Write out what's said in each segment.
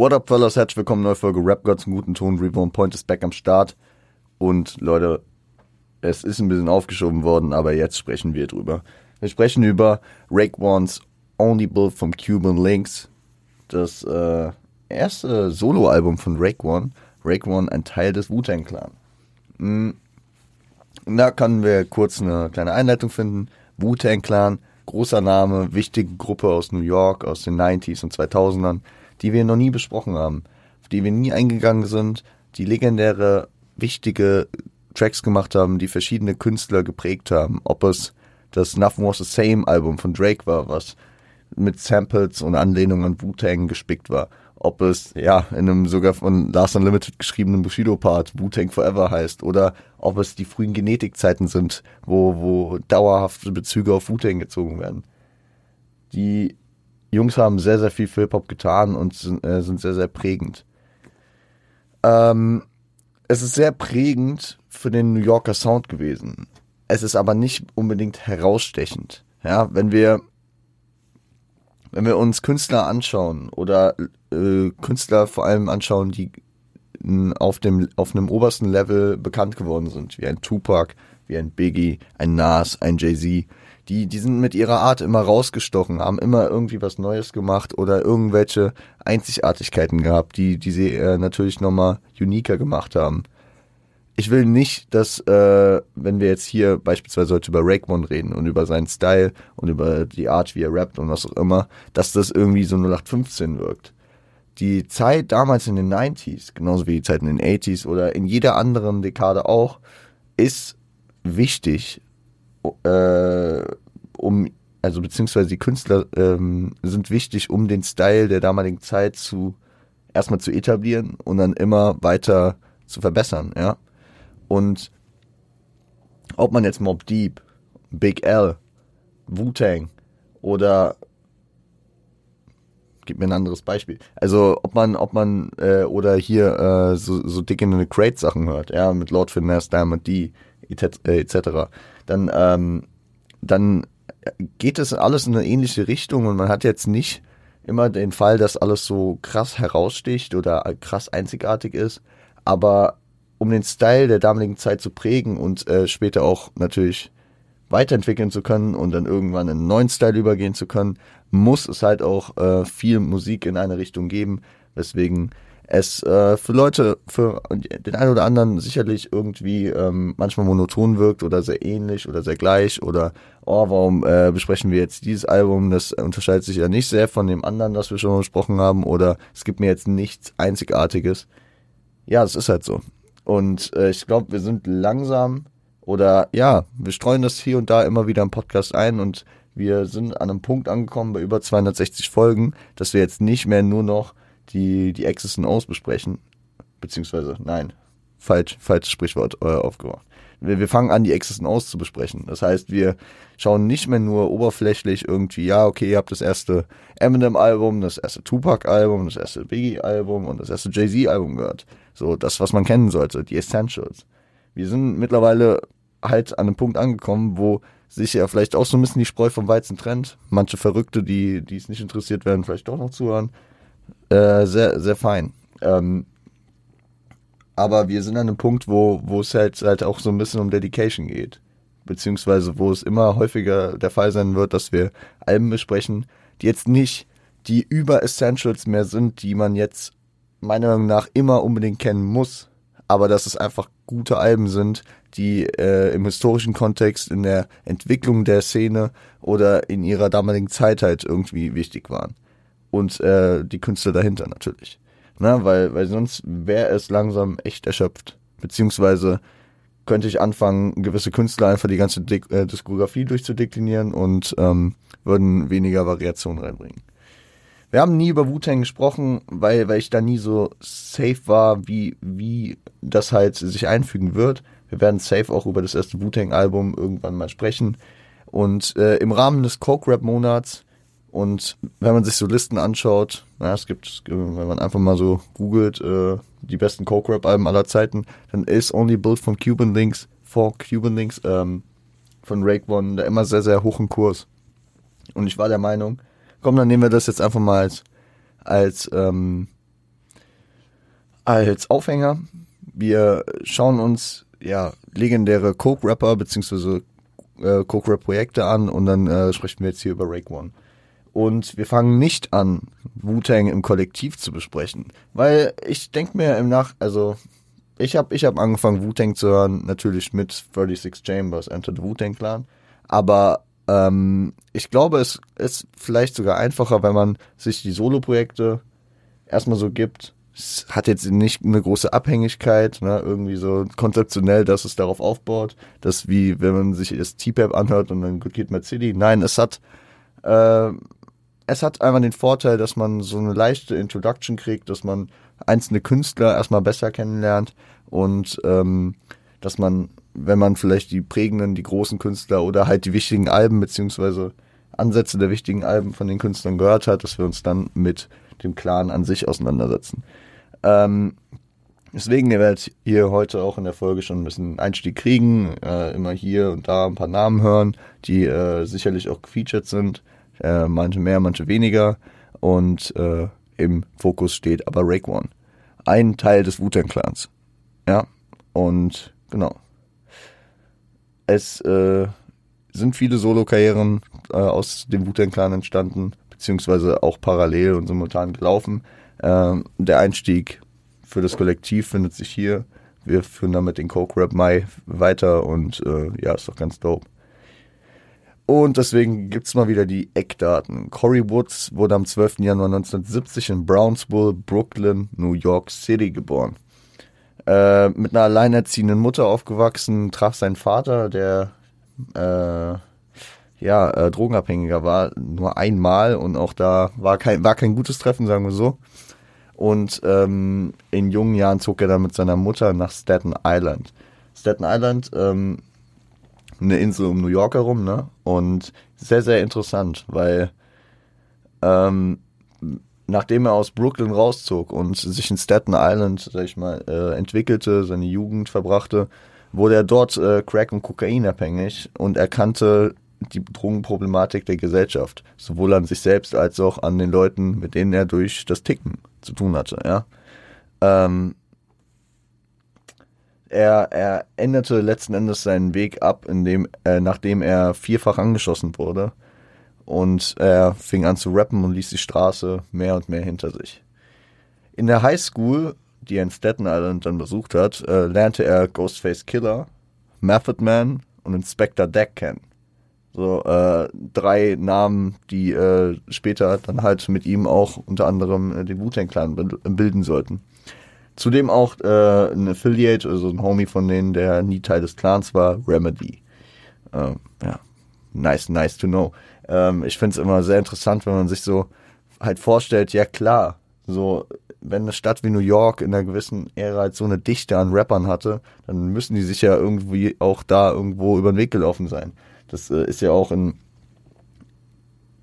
What up, fellas? Herzlich willkommen, neue Folge Rap God zum guten Ton. Reborn Point ist back am Start. Und Leute, es ist ein bisschen aufgeschoben worden, aber jetzt sprechen wir drüber. Wir sprechen über Rake One's Only Built from Cuban Links. Das äh, erste Soloalbum von Rake One. Rake One, ein Teil des Wu-Tang Clan. Mhm. Da können wir kurz eine kleine Einleitung finden. Wu-Tang Clan, großer Name, wichtige Gruppe aus New York, aus den 90s und 2000ern, die wir noch nie besprochen haben, auf die wir nie eingegangen sind, die legendäre, wichtige Tracks gemacht haben, die verschiedene Künstler geprägt haben. Ob es das Nothing Was the Same Album von Drake war, was mit Samples und Anlehnungen an Wu-Tang gespickt war ob es ja in einem sogar von Last Unlimited geschriebenen Bushido-Part Wu-Tang Forever heißt oder ob es die frühen Genetikzeiten sind, wo, wo dauerhafte Bezüge auf Wu-Tang gezogen werden. Die Jungs haben sehr, sehr viel für Hip-Hop getan und sind, äh, sind sehr, sehr prägend. Ähm, es ist sehr prägend für den New Yorker Sound gewesen. Es ist aber nicht unbedingt herausstechend. Ja, wenn wir wenn wir uns Künstler anschauen oder äh, Künstler vor allem anschauen, die auf dem auf einem obersten Level bekannt geworden sind, wie ein Tupac, wie ein Biggie, ein Nas, ein Jay-Z, die die sind mit ihrer Art immer rausgestochen, haben immer irgendwie was Neues gemacht oder irgendwelche Einzigartigkeiten gehabt, die die sie äh, natürlich nochmal uniker gemacht haben ich will nicht, dass, äh, wenn wir jetzt hier beispielsweise heute über Raekwon reden und über seinen Style und über die Art, wie er rappt und was auch immer, dass das irgendwie so 0815 wirkt. Die Zeit damals in den 90s, genauso wie die Zeit in den 80s oder in jeder anderen Dekade auch, ist wichtig, äh, um, also beziehungsweise die Künstler ähm, sind wichtig, um den Style der damaligen Zeit zu erstmal zu etablieren und dann immer weiter zu verbessern, ja. Und ob man jetzt Mob Deep, Big L, Wu-Tang oder gib mir ein anderes Beispiel. Also ob man, ob man äh, oder hier äh, so, so dick in eine Crate Sachen hört, ja, mit Lord Finesse, Diamond D, etc., äh, dann, ähm, dann geht es alles in eine ähnliche Richtung und man hat jetzt nicht immer den Fall, dass alles so krass heraussticht oder krass einzigartig ist, aber um den Style der damaligen Zeit zu prägen und äh, später auch natürlich weiterentwickeln zu können und dann irgendwann in einen neuen Style übergehen zu können, muss es halt auch äh, viel Musik in eine Richtung geben, weswegen es äh, für Leute, für den einen oder anderen sicherlich irgendwie ähm, manchmal monoton wirkt oder sehr ähnlich oder sehr gleich oder oh, warum äh, besprechen wir jetzt dieses Album? Das unterscheidet sich ja nicht sehr von dem anderen, das wir schon besprochen haben oder es gibt mir jetzt nichts Einzigartiges. Ja, es ist halt so. Und äh, ich glaube, wir sind langsam oder ja, wir streuen das hier und da immer wieder im Podcast ein und wir sind an einem Punkt angekommen bei über 260 Folgen, dass wir jetzt nicht mehr nur noch die, die X's und O's besprechen. Beziehungsweise, nein, falsch, falsches Sprichwort äh, aufgemacht. Wir, wir fangen an, die X's und O's zu besprechen. Das heißt, wir schauen nicht mehr nur oberflächlich irgendwie, ja, okay, ihr habt das erste Eminem-Album, das erste Tupac-Album, das erste Biggie-Album und das erste Jay-Z-Album gehört. So, das, was man kennen sollte, die Essentials. Wir sind mittlerweile halt an einem Punkt angekommen, wo sich ja vielleicht auch so ein bisschen die Spreu vom Weizen trennt. Manche Verrückte, die, die es nicht interessiert werden, vielleicht doch noch zuhören. Äh, sehr, sehr fein. Ähm, aber wir sind an einem Punkt, wo, wo es halt, halt auch so ein bisschen um Dedication geht. Beziehungsweise wo es immer häufiger der Fall sein wird, dass wir Alben besprechen, die jetzt nicht die Über-Essentials mehr sind, die man jetzt meiner Meinung nach immer unbedingt kennen muss, aber dass es einfach gute Alben sind, die äh, im historischen Kontext, in der Entwicklung der Szene oder in ihrer damaligen Zeit halt irgendwie wichtig waren. Und äh, die Künstler dahinter natürlich. Na, weil, weil sonst wäre es langsam echt erschöpft. Beziehungsweise könnte ich anfangen, gewisse Künstler einfach die ganze Dik äh, Diskografie durchzudeklinieren und ähm, würden weniger Variationen reinbringen. Wir haben nie über Wu-Tang gesprochen, weil, weil ich da nie so safe war, wie, wie das halt sich einfügen wird. Wir werden safe auch über das erste Wu-Tang-Album irgendwann mal sprechen. Und äh, im Rahmen des Coke-Rap-Monats und wenn man sich so Listen anschaut, na, es gibt, wenn man einfach mal so googelt, äh, die besten Coke-Rap-Alben aller Zeiten, dann ist Only Built from Cuban Links, for Cuban Links, ähm, von Rake One da immer sehr, sehr hoch im Kurs. Und ich war der Meinung, komm, dann nehmen wir das jetzt einfach mal als, als, ähm, als Aufhänger. Wir schauen uns ja legendäre Coke-Rapper beziehungsweise äh, Coke-Rap-Projekte an und dann äh, sprechen wir jetzt hier über Rake One. Und wir fangen nicht an, Wu-Tang im Kollektiv zu besprechen, weil ich denke mir im Nach, also ich habe ich hab angefangen Wu-Tang zu hören, natürlich mit 36 Chambers, Enter the Wu-Tang Clan, aber ähm, ich glaube, es ist vielleicht sogar einfacher, wenn man sich die Solo-Projekte erstmal so gibt. Es hat jetzt nicht eine große Abhängigkeit, ne, irgendwie so konzeptionell, dass es darauf aufbaut, dass wie, wenn man sich das T-Pap anhört und dann Mad City. Nein, es hat, äh, es hat einfach den Vorteil, dass man so eine leichte Introduction kriegt, dass man einzelne Künstler erstmal besser kennenlernt und ähm, dass man, wenn man vielleicht die prägenden, die großen Künstler oder halt die wichtigen Alben beziehungsweise Ansätze der wichtigen Alben von den Künstlern gehört hat, dass wir uns dann mit dem Clan an sich auseinandersetzen. Ähm, deswegen, ihr werdet hier heute auch in der Folge schon ein bisschen Einstieg kriegen, äh, immer hier und da ein paar Namen hören, die äh, sicherlich auch gefeatured sind äh, manche mehr, manche weniger. Und äh, im Fokus steht aber Rake One. Ein Teil des Wu-Tang Clans. Ja, und genau. Es äh, sind viele Solo-Karrieren äh, aus dem Wu-Tang Clan entstanden, beziehungsweise auch parallel und simultan gelaufen. Ähm, der Einstieg für das Kollektiv findet sich hier. Wir führen damit den Coke Rap Mai weiter und äh, ja, ist doch ganz dope. Und deswegen gibt's mal wieder die Eckdaten. Corey Woods wurde am 12. Januar 1970 in Brownsville, Brooklyn, New York City geboren. Äh, mit einer alleinerziehenden Mutter aufgewachsen, traf sein Vater, der äh, ja, äh, Drogenabhängiger war, nur einmal und auch da war kein, war kein gutes Treffen, sagen wir so. Und ähm, in jungen Jahren zog er dann mit seiner Mutter nach Staten Island. Staten Island ähm, eine Insel um New York herum, ne? Und sehr, sehr interessant, weil ähm, nachdem er aus Brooklyn rauszog und sich in Staten Island, sag ich mal, äh, entwickelte, seine Jugend verbrachte, wurde er dort äh, Crack- und Kokain abhängig und erkannte die Drogenproblematik der Gesellschaft, sowohl an sich selbst als auch an den Leuten, mit denen er durch das Ticken zu tun hatte, ja. Ähm, er, er änderte letzten Endes seinen Weg ab, indem, äh, nachdem er vierfach angeschossen wurde. Und er fing an zu rappen und ließ die Straße mehr und mehr hinter sich. In der High School, die er in Staten Island dann besucht hat, äh, lernte er Ghostface Killer, Method Man und Inspector Deck kennen. So äh, drei Namen, die äh, später dann halt mit ihm auch unter anderem äh, den Wu-Tang Clan bilden sollten. Zudem auch äh, ein Affiliate, also ein Homie von denen, der nie Teil des Clans war, Remedy. Ähm, ja, nice, nice to know. Ähm, ich finde es immer sehr interessant, wenn man sich so halt vorstellt, ja klar, so wenn eine Stadt wie New York in einer gewissen Ära halt so eine Dichte an Rappern hatte, dann müssen die sich ja irgendwie auch da irgendwo über den Weg gelaufen sein. Das äh, ist ja auch in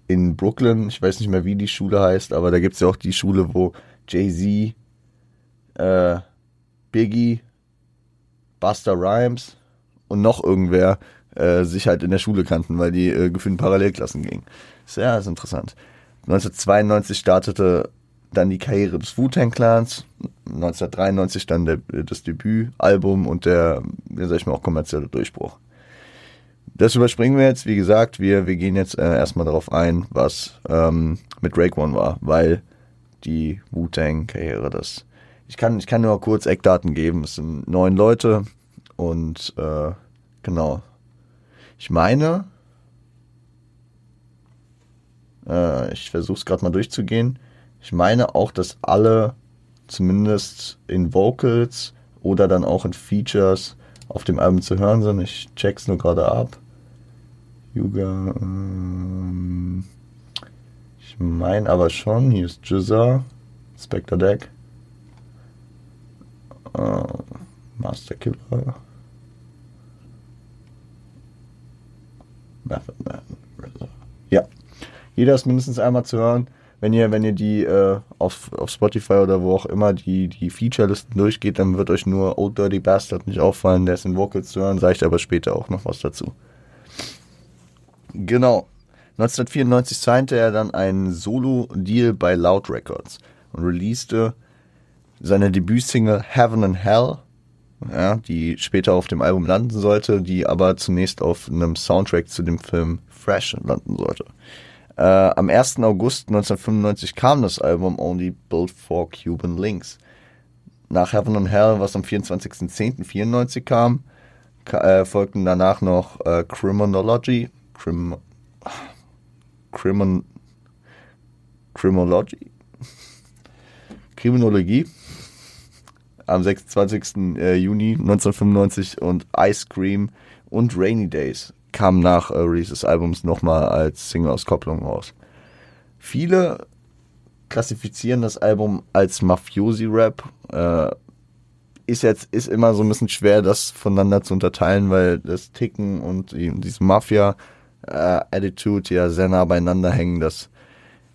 in Brooklyn, ich weiß nicht mehr, wie die Schule heißt, aber da gibt es ja auch die Schule, wo Jay-Z äh, Biggie, Buster Rhymes und noch irgendwer äh, sich halt in der Schule kannten, weil die äh, gefühlt in Parallelklassen gingen. Sehr ist interessant. 1992 startete dann die Karriere des Wu-Tang Clans, 1993 dann der, das Debütalbum und der, wie sag ich mal, auch kommerzielle Durchbruch. Das überspringen wir jetzt, wie gesagt, wir, wir gehen jetzt äh, erstmal darauf ein, was ähm, mit Drake One war, weil die Wu-Tang-Karriere das ich kann, ich kann nur kurz Eckdaten geben. Es sind neun Leute und äh, genau. Ich meine, äh, ich versuche es gerade mal durchzugehen. Ich meine auch, dass alle zumindest in Vocals oder dann auch in Features auf dem Album zu hören sind. Ich check's nur gerade ab. Yuga. Ähm, ich meine aber schon. Hier ist Jizza, Spectre Deck. Uh, Master Killer. Method Man. Ja. Jeder ist mindestens einmal zu hören. Wenn ihr, wenn ihr die äh, auf, auf Spotify oder wo auch immer die, die Feature-Listen durchgeht, dann wird euch nur Old Dirty Bastard nicht auffallen. Der ist in Vocals zu hören, sage ich aber später auch noch was dazu. Genau. 1994 signte er dann einen Solo-Deal bei Loud Records und releaste seine Debütsingle Heaven and Hell, ja, die später auf dem Album landen sollte, die aber zunächst auf einem Soundtrack zu dem Film Fresh landen sollte. Äh, am 1. August 1995 kam das Album Only Built for Cuban Links. Nach Heaven and Hell, was am 24.10.94 kam, äh, folgten danach noch äh, Criminology, Crim, Crimin, Criminology, Kriminologie am 26. Äh, Juni 1995 und Ice Cream und Rainy Days kamen nach äh, Release des Albums nochmal als Single-Auskopplung raus. Viele klassifizieren das Album als Mafiosi-Rap. Äh, ist jetzt ist immer so ein bisschen schwer, das voneinander zu unterteilen, weil das Ticken und die, diese Mafia-Attitude äh, ja sehr nah beieinander hängen. Das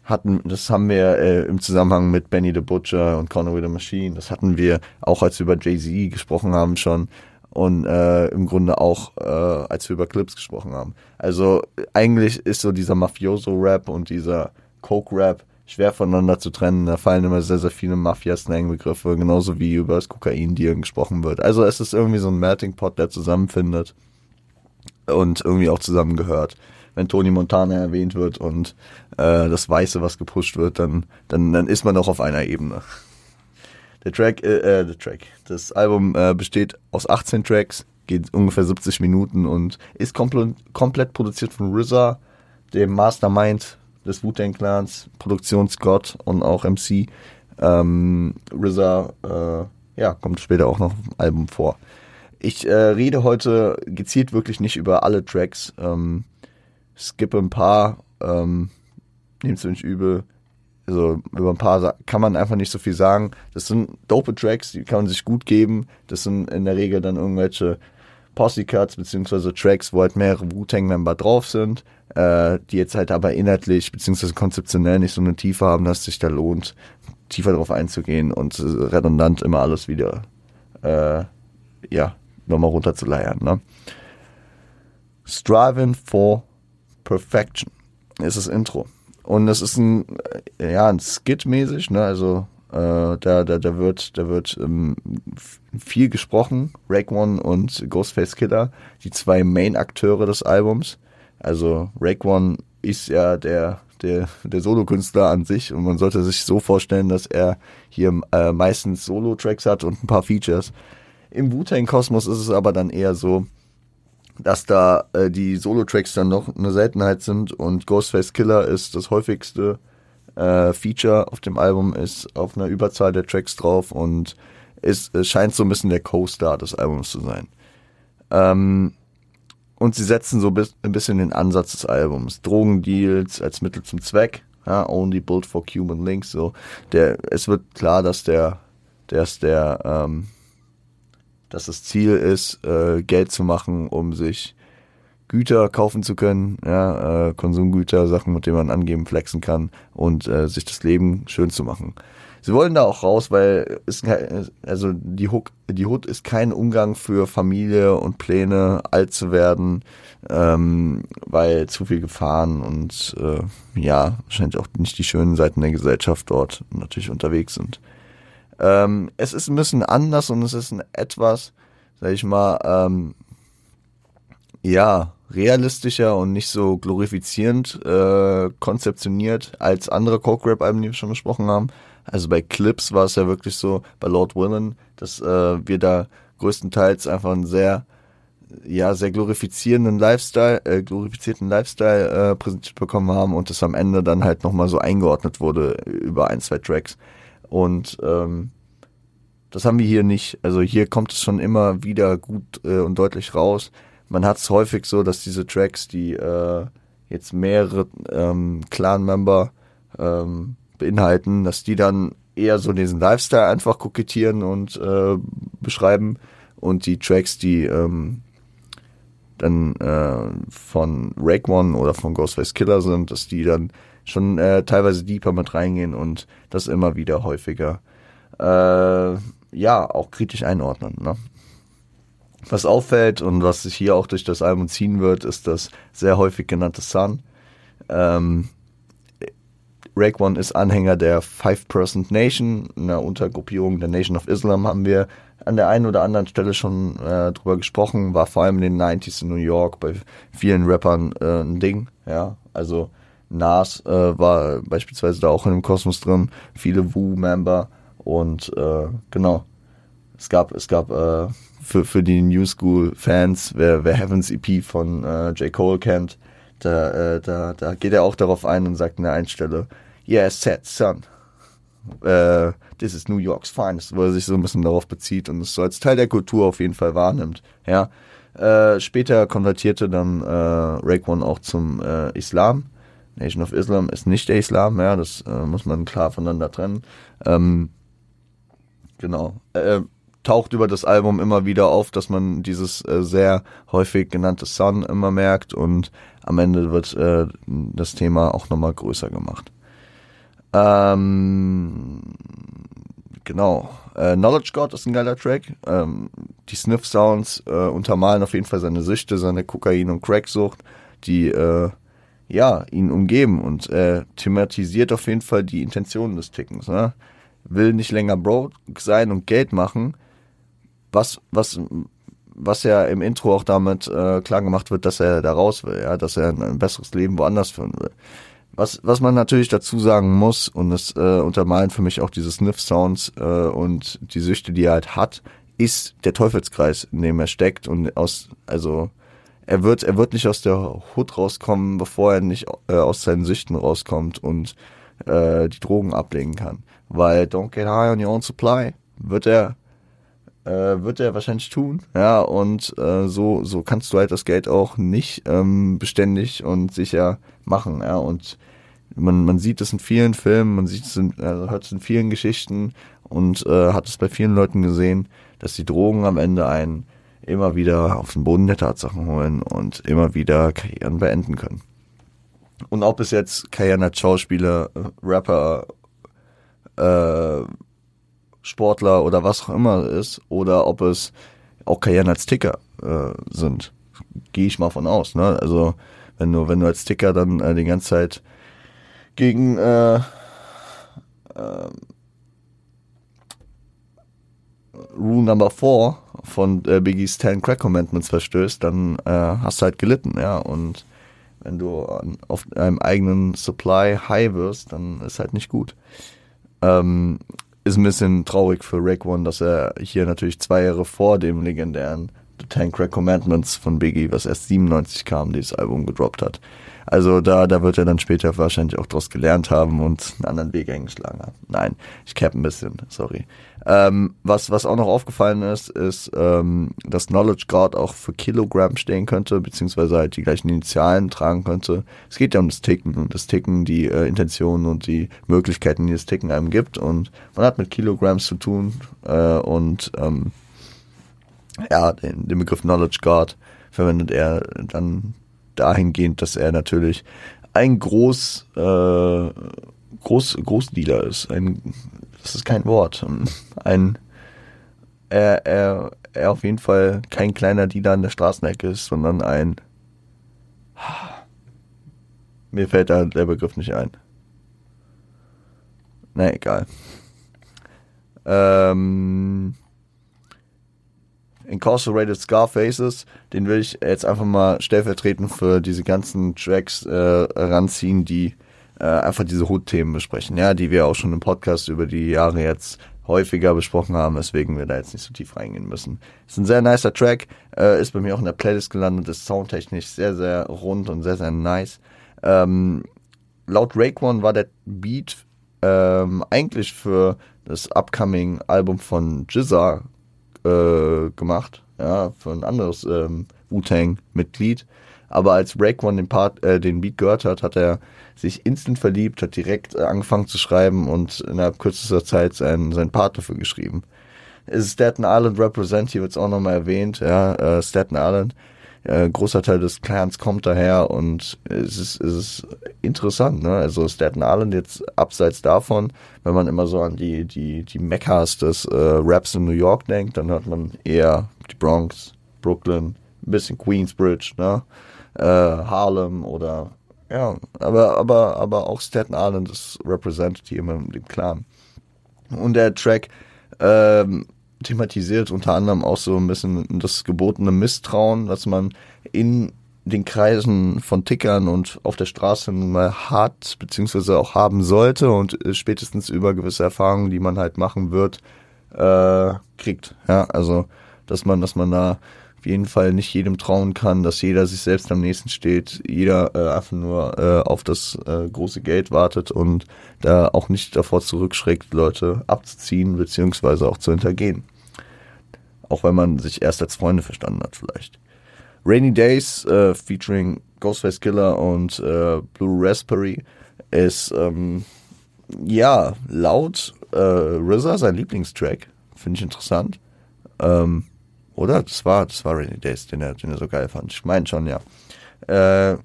hatten, das haben wir äh, im Zusammenhang mit Benny the Butcher und with the Machine. Das hatten wir auch, als wir über Jay Z gesprochen haben schon und äh, im Grunde auch, äh, als wir über Clips gesprochen haben. Also eigentlich ist so dieser Mafioso-Rap und dieser Coke-Rap schwer voneinander zu trennen. Da fallen immer sehr, sehr viele Mafia-Slang-Begriffe, genauso wie über das Kokain-Deal gesprochen wird. Also es ist irgendwie so ein Melting Pot, der zusammenfindet und irgendwie auch zusammengehört. Wenn Tony Montana erwähnt wird und äh, das Weiße, was gepusht wird, dann, dann, dann ist man doch auf einer Ebene. Der Track, äh, äh, der Track, das Album äh, besteht aus 18 Tracks, geht ungefähr 70 Minuten und ist komplett, komplett produziert von RZA, dem Mastermind des Wu-Tang Clans, Produktionsgott und auch MC. Ähm, RZA, äh, ja, kommt später auch noch im Album vor. Ich äh, rede heute gezielt wirklich nicht über alle Tracks, ähm, skippe ein paar, ähm, nehmt es nicht übel also über ein paar kann man einfach nicht so viel sagen. Das sind dope Tracks, die kann man sich gut geben. Das sind in der Regel dann irgendwelche Posse-Cuts beziehungsweise Tracks, wo halt mehrere Wu-Tang-Member drauf sind, äh, die jetzt halt aber inhaltlich beziehungsweise konzeptionell nicht so eine Tiefe haben, dass es sich da lohnt, tiefer drauf einzugehen und redundant immer alles wieder, äh, ja, nochmal runterzuleiern. Ne? Striving for Perfection ist das Intro. Und das ist ein, äh, ja, ein Skit-mäßig, ne? Also äh, da, da, da wird, da wird ähm, viel gesprochen. Rake One und Ghostface Killer, die zwei Main-Akteure des Albums. Also Rake One ist ja der, der, der Solokünstler an sich und man sollte sich so vorstellen, dass er hier äh, meistens Solo-Tracks hat und ein paar Features. Im Wu-Tang-Kosmos ist es aber dann eher so, dass da äh, die Solo-Tracks dann noch eine Seltenheit sind und Ghostface Killer ist das häufigste äh, Feature auf dem Album, ist auf einer Überzahl der Tracks drauf und ist, es scheint so ein bisschen der Co-Star des Albums zu sein. Ähm, und sie setzen so bis, ein bisschen den Ansatz des Albums. Drogendeals als Mittel zum Zweck, ja, only built for Cuban Links, so. Der, es wird klar, dass der, dass der, ähm, dass das Ziel ist, äh, Geld zu machen, um sich Güter kaufen zu können, ja, äh, Konsumgüter, Sachen, mit denen man angeben, flexen kann und äh, sich das Leben schön zu machen. Sie wollen da auch raus, weil es also die Hook, die Hood ist kein Umgang für Familie und Pläne, alt zu werden, ähm, weil zu viel Gefahren und äh, ja, wahrscheinlich auch nicht die schönen Seiten der Gesellschaft dort natürlich unterwegs sind. Ähm, es ist ein bisschen anders und es ist ein etwas, sag ich mal, ähm, ja, realistischer und nicht so glorifizierend äh, konzeptioniert als andere Coke Rap Alben, die wir schon besprochen haben. Also bei Clips war es ja wirklich so, bei Lord Willen, dass äh, wir da größtenteils einfach einen sehr ja sehr glorifizierenden Lifestyle, äh, glorifizierten Lifestyle äh, präsentiert bekommen haben und das am Ende dann halt nochmal so eingeordnet wurde über ein, zwei Tracks. Und ähm, das haben wir hier nicht. Also hier kommt es schon immer wieder gut äh, und deutlich raus. Man hat es häufig so, dass diese Tracks, die äh, jetzt mehrere ähm, Clan-Member ähm, beinhalten, dass die dann eher so diesen Lifestyle einfach kokettieren und äh, beschreiben und die Tracks, die ähm, dann äh, von Rake One oder von Ghostface Killer sind, dass die dann schon äh, teilweise deeper mit reingehen und das immer wieder häufiger äh, ja auch kritisch einordnen. Ne? Was auffällt und was sich hier auch durch das Album ziehen wird, ist das sehr häufig genannte Sun. Ähm, Rake One ist Anhänger der Five-Person Nation, einer Untergruppierung der Nation of Islam, haben wir an der einen oder anderen Stelle schon äh, drüber gesprochen, war vor allem in den 90s in New York bei vielen Rappern äh, ein Ding, ja, also Nas äh, war beispielsweise da auch in dem Kosmos drin, viele Wu-Member und äh, genau, es gab, es gab äh, für, für die New School-Fans, wer, wer Heavens EP von äh, J. Cole kennt, da, äh, da, da geht er auch darauf ein und sagt an der einen Stelle, yeah, set, son. Äh, this is New York's finest, wo er sich so ein bisschen darauf bezieht und es so als Teil der Kultur auf jeden Fall wahrnimmt. Ja. Äh, später konvertierte dann äh, Rake One auch zum äh, Islam. Nation of Islam ist nicht der Islam, ja, das äh, muss man klar voneinander trennen. Ähm, genau. Äh, taucht über das Album immer wieder auf, dass man dieses äh, sehr häufig genannte Sun immer merkt und am Ende wird äh, das Thema auch nochmal größer gemacht. Ähm, genau. Äh, Knowledge God ist ein geiler Track. Ähm, die Sniff Sounds äh, untermalen auf jeden Fall seine Süchte, seine Kokain- und Cracksucht, die äh, ja ihn umgeben und äh, thematisiert auf jeden Fall die Intentionen des Tickens. Ne? Will nicht länger broke sein und Geld machen, was was was ja im Intro auch damit äh, klar gemacht wird, dass er da raus will, ja, dass er ein, besseres Leben woanders führen will. Was, was man natürlich dazu sagen muss, und das äh, untermalen für mich auch diese Sniff-Sounds äh, und die Süchte, die er halt hat, ist der Teufelskreis, in dem er steckt und aus, also er wird, er wird nicht aus der Hut rauskommen, bevor er nicht äh, aus seinen Süchten rauskommt und äh, die Drogen ablegen kann. Weil don't get high on your own supply wird er äh, wird er wahrscheinlich tun, ja, und äh, so, so kannst du halt das Geld auch nicht ähm, beständig und sicher machen, ja, und man, man sieht es in vielen Filmen, man sieht es in, also hört es in vielen Geschichten und äh, hat es bei vielen Leuten gesehen, dass die Drogen am Ende einen immer wieder auf den Boden der Tatsachen holen und immer wieder Karrieren beenden können. Und ob es jetzt Karrieren als Schauspieler, äh, Rapper, äh, Sportler oder was auch immer ist, oder ob es auch Karrieren als Ticker äh, sind. Gehe ich mal von aus. Ne? Also wenn du, wenn du als Ticker dann äh, die ganze Zeit gegen äh, äh, Rule Number 4 von äh, Biggies 10 Crack Commandments verstößt, dann äh, hast du halt gelitten, ja. Und wenn du an, auf einem eigenen Supply high wirst, dann ist halt nicht gut. Ähm, ist ein bisschen traurig für Rick One, dass er hier natürlich zwei Jahre vor dem legendären The Ten Crack Commandments von Biggie, was erst 97 kam, dieses Album gedroppt hat. Also da, da wird er dann später wahrscheinlich auch draus gelernt haben und einen anderen Weg eingeschlagen haben. Nein, ich cap ein bisschen, sorry. Ähm, was, was auch noch aufgefallen ist, ist, ähm, dass Knowledge Guard auch für Kilogramm stehen könnte, beziehungsweise halt die gleichen Initialen tragen könnte. Es geht ja um das Ticken und das Ticken, die äh, Intentionen und die Möglichkeiten, die das Ticken einem gibt. Und man hat mit Kilogramms zu tun äh, und ähm, ja, den, den Begriff Knowledge Guard verwendet er dann dahingehend, dass er natürlich ein Groß, äh, Groß, Großdealer ist. Ein, das ist kein Wort. Ein, er, er, er auf jeden Fall kein kleiner Dealer an der Straßenecke ist, sondern ein, mir fällt da der Begriff nicht ein. Na egal. Ähm, Incarcerated Scarfaces, den will ich jetzt einfach mal stellvertretend für diese ganzen Tracks äh, ranziehen, die äh, einfach diese Hood-Themen besprechen, ja, die wir auch schon im Podcast über die Jahre jetzt häufiger besprochen haben, weswegen wir da jetzt nicht so tief reingehen müssen. Ist ein sehr nicer Track, äh, ist bei mir auch in der Playlist gelandet, ist soundtechnisch sehr, sehr rund und sehr, sehr nice. Ähm, laut Raekwon war der Beat ähm, eigentlich für das upcoming Album von Jizza äh, gemacht, ja, für ein anderes ähm, Wu-Tang-Mitglied. Aber als Raekwon den, Part, äh, den Beat gehört hat, hat er sich instant verliebt, hat direkt äh, angefangen zu schreiben und innerhalb kürzester Zeit seinen, seinen Part dafür geschrieben. Staten Island Represent, hier wird es auch nochmal erwähnt, ja, äh, Staten Island äh, großer Teil des Clans kommt daher und es ist, es ist interessant, ne? Also Staten Island jetzt abseits davon, wenn man immer so an die, die, die Meccas des äh, Raps in New York denkt, dann hört man eher die Bronx, Brooklyn, ein bisschen Queensbridge, ne? Äh, Harlem oder ja, aber, aber, aber auch Staten Island ist represented hier mit dem Clan. Und der Track ähm, thematisiert unter anderem auch so ein bisschen das gebotene Misstrauen, was man in den Kreisen von Tickern und auf der Straße mal hat, beziehungsweise auch haben sollte und äh, spätestens über gewisse Erfahrungen, die man halt machen wird, äh, kriegt. Ja, also, dass man, dass man da auf jeden Fall nicht jedem trauen kann, dass jeder sich selbst am nächsten steht, jeder äh, einfach nur äh, auf das äh, große Geld wartet und da auch nicht davor zurückschreckt, Leute abzuziehen, beziehungsweise auch zu hintergehen. Auch wenn man sich erst als Freunde verstanden hat, vielleicht. Rainy Days äh, featuring Ghostface Killer und äh, Blue Raspberry ist ähm, ja laut äh, RZA sein Lieblingstrack. Finde ich interessant. Ähm, oder? Das war, das war Rainy Days, den er, den er so geil fand. Ich meine schon, ja. Äh,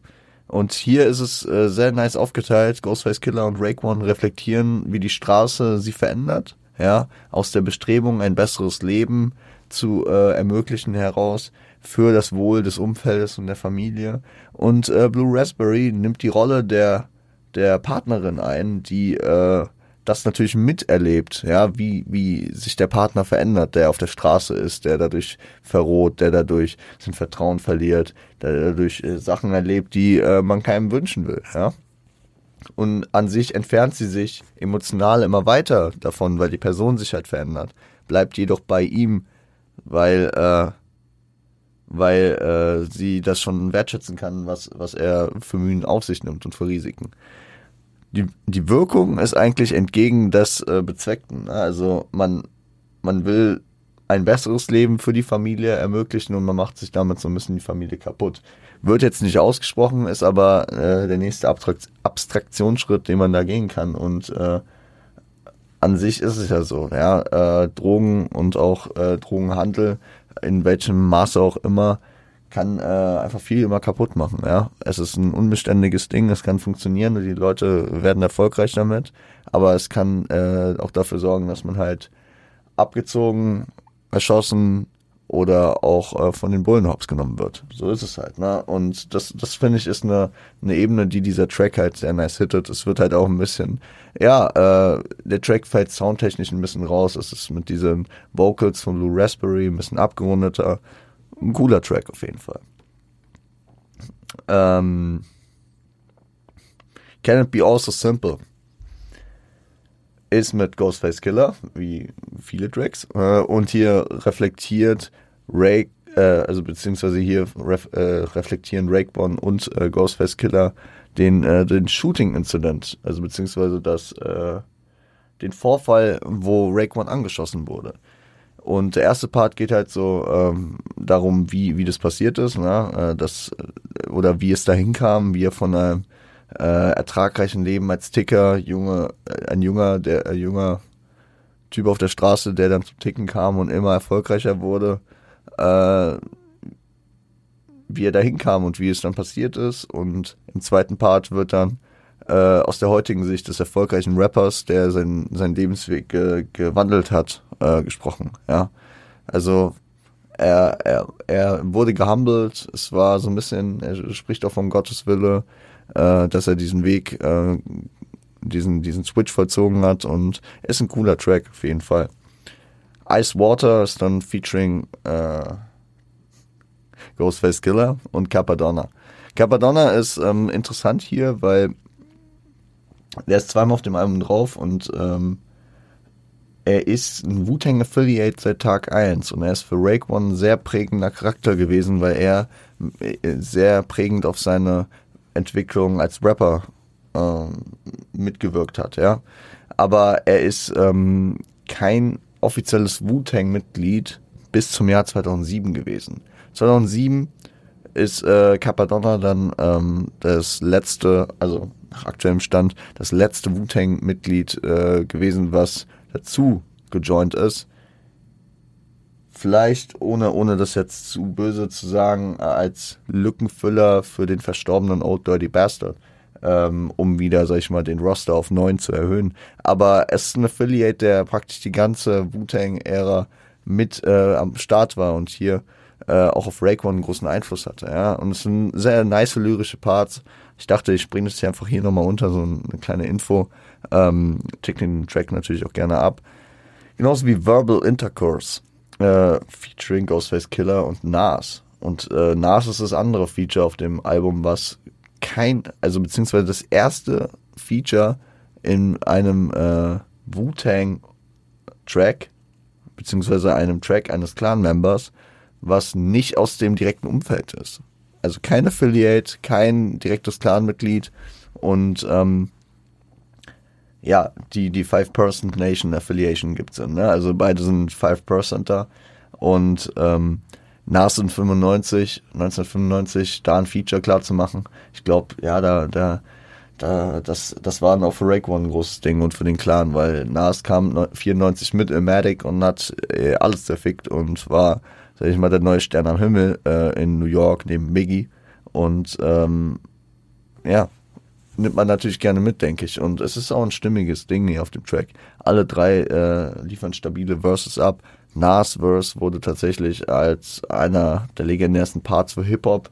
und hier ist es äh, sehr nice aufgeteilt. Ghostface Killer und Rake One reflektieren, wie die Straße sie verändert. Ja, aus der Bestrebung, ein besseres Leben zu äh, ermöglichen heraus für das Wohl des Umfeldes und der Familie. Und äh, Blue Raspberry nimmt die Rolle der, der Partnerin ein, die äh, das natürlich miterlebt, ja, wie, wie sich der Partner verändert, der auf der Straße ist, der dadurch verroht, der dadurch sein Vertrauen verliert, der dadurch äh, Sachen erlebt, die äh, man keinem wünschen will, ja. Und an sich entfernt sie sich emotional immer weiter davon, weil die Person sich halt verändert, bleibt jedoch bei ihm, weil äh, weil äh, sie das schon wertschätzen kann, was, was er für Mühen auf sich nimmt und für Risiken. Die, die Wirkung ist eigentlich entgegen des äh, Bezweckten. Ne? Also man, man will ein besseres Leben für die Familie ermöglichen und man macht sich damit so ein bisschen die Familie kaputt. Wird jetzt nicht ausgesprochen, ist aber äh, der nächste Abstrakt Abstraktionsschritt, den man da gehen kann. Und äh, an sich ist es ja so, ja, äh, Drogen und auch äh, Drogenhandel in welchem Maße auch immer, kann äh, einfach viel immer kaputt machen. Ja, es ist ein unbeständiges Ding, es kann funktionieren und die Leute werden erfolgreich damit, aber es kann äh, auch dafür sorgen, dass man halt abgezogen, erschossen oder auch äh, von den Bullen hops genommen wird. So ist es halt. Ne? Und das, das finde ich ist eine, eine Ebene, die dieser Track halt sehr nice hittet. Es wird halt auch ein bisschen, ja, äh, der Track fällt soundtechnisch ein bisschen raus. Es ist mit diesen Vocals von Blue Raspberry ein bisschen abgerundeter. Ein cooler Track auf jeden Fall. Ähm, Can It Be All So Simple? ist mit Ghostface Killer, wie viele Tracks. Äh, und hier reflektiert Ray, äh, also beziehungsweise hier ref, äh, reflektieren Rakebon und äh, Ghostface Killer den, äh, den Shooting-Incident, also beziehungsweise das, äh, den Vorfall, wo Raekwon angeschossen wurde. Und der erste Part geht halt so ähm, darum, wie, wie das passiert ist, ne? äh, das, oder wie es dahin kam, wie er von einem äh, ertragreichen Leben als Ticker, junge, äh, ein junger, der äh, junger Typ auf der Straße, der dann zum Ticken kam und immer erfolgreicher wurde, äh, wie er dahin kam und wie es dann passiert ist. Und im zweiten Part wird dann äh, aus der heutigen Sicht des erfolgreichen Rappers, der sein, sein Lebensweg ge gewandelt hat, äh, gesprochen. Ja, also er, er, er wurde gehandelt. Es war so ein bisschen, er spricht auch von Gottes Wille äh, dass er diesen Weg, äh, diesen, diesen Switch vollzogen hat und ist ein cooler Track auf jeden Fall. Ice Water ist dann featuring äh, Ghostface Killer und Capadonna. Capadonna ist ähm, interessant hier, weil der ist zweimal auf dem Album drauf und ähm, er ist ein Wu-Tang Affiliate seit Tag 1 und er ist für Rake One ein sehr prägender Charakter gewesen, weil er äh, sehr prägend auf seine Entwicklung als Rapper ähm, mitgewirkt hat, ja. Aber er ist ähm, kein offizielles Wu-Tang-Mitglied bis zum Jahr 2007 gewesen. 2007 ist äh, Capadonna dann ähm, das letzte, also nach aktuellem Stand, das letzte Wu-Tang-Mitglied äh, gewesen, was dazu gejoint ist vielleicht, ohne, ohne das jetzt zu böse zu sagen, als Lückenfüller für den verstorbenen Old Dirty Bastard, ähm, um wieder, sag ich mal, den Roster auf neun zu erhöhen. Aber es ist ein Affiliate, der praktisch die ganze Wu-Tang-Ära mit äh, am Start war und hier äh, auch auf Rake One einen großen Einfluss hatte, ja. Und es sind sehr nice lyrische Parts. Ich dachte, ich bringe das hier einfach hier nochmal unter, so eine kleine Info. Ähm, check den Track natürlich auch gerne ab. Genauso wie Verbal Intercourse, äh, featuring Ghostface Killer und Nas. Und äh, Nas ist das andere Feature auf dem Album, was kein, also beziehungsweise das erste Feature in einem äh, Wu-Tang-Track, beziehungsweise einem Track eines Clan-Members, was nicht aus dem direkten Umfeld ist. Also kein Affiliate, kein direktes Clan-Mitglied und ähm, ja, die, die Five-Person Nation Affiliation gibt's dann, ne? Also beide sind Five-Percenter und ähm, Nas in 95, 1995, da ein Feature klar zu machen. Ich glaube, ja, da, da, da, das, das war auch für Rake One ein großes Ding und für den Clan, weil Nas kam 94 mit Ilmatic und hat äh, alles zerfickt und war, sag ich mal, der neue Stern am Himmel äh, in New York neben Miggy und ähm, ja, nimmt man natürlich gerne mit, denke ich. Und es ist auch ein stimmiges Ding hier auf dem Track. Alle drei äh, liefern stabile Verses ab. Nas Verse wurde tatsächlich als einer der legendärsten Parts für Hip-Hop,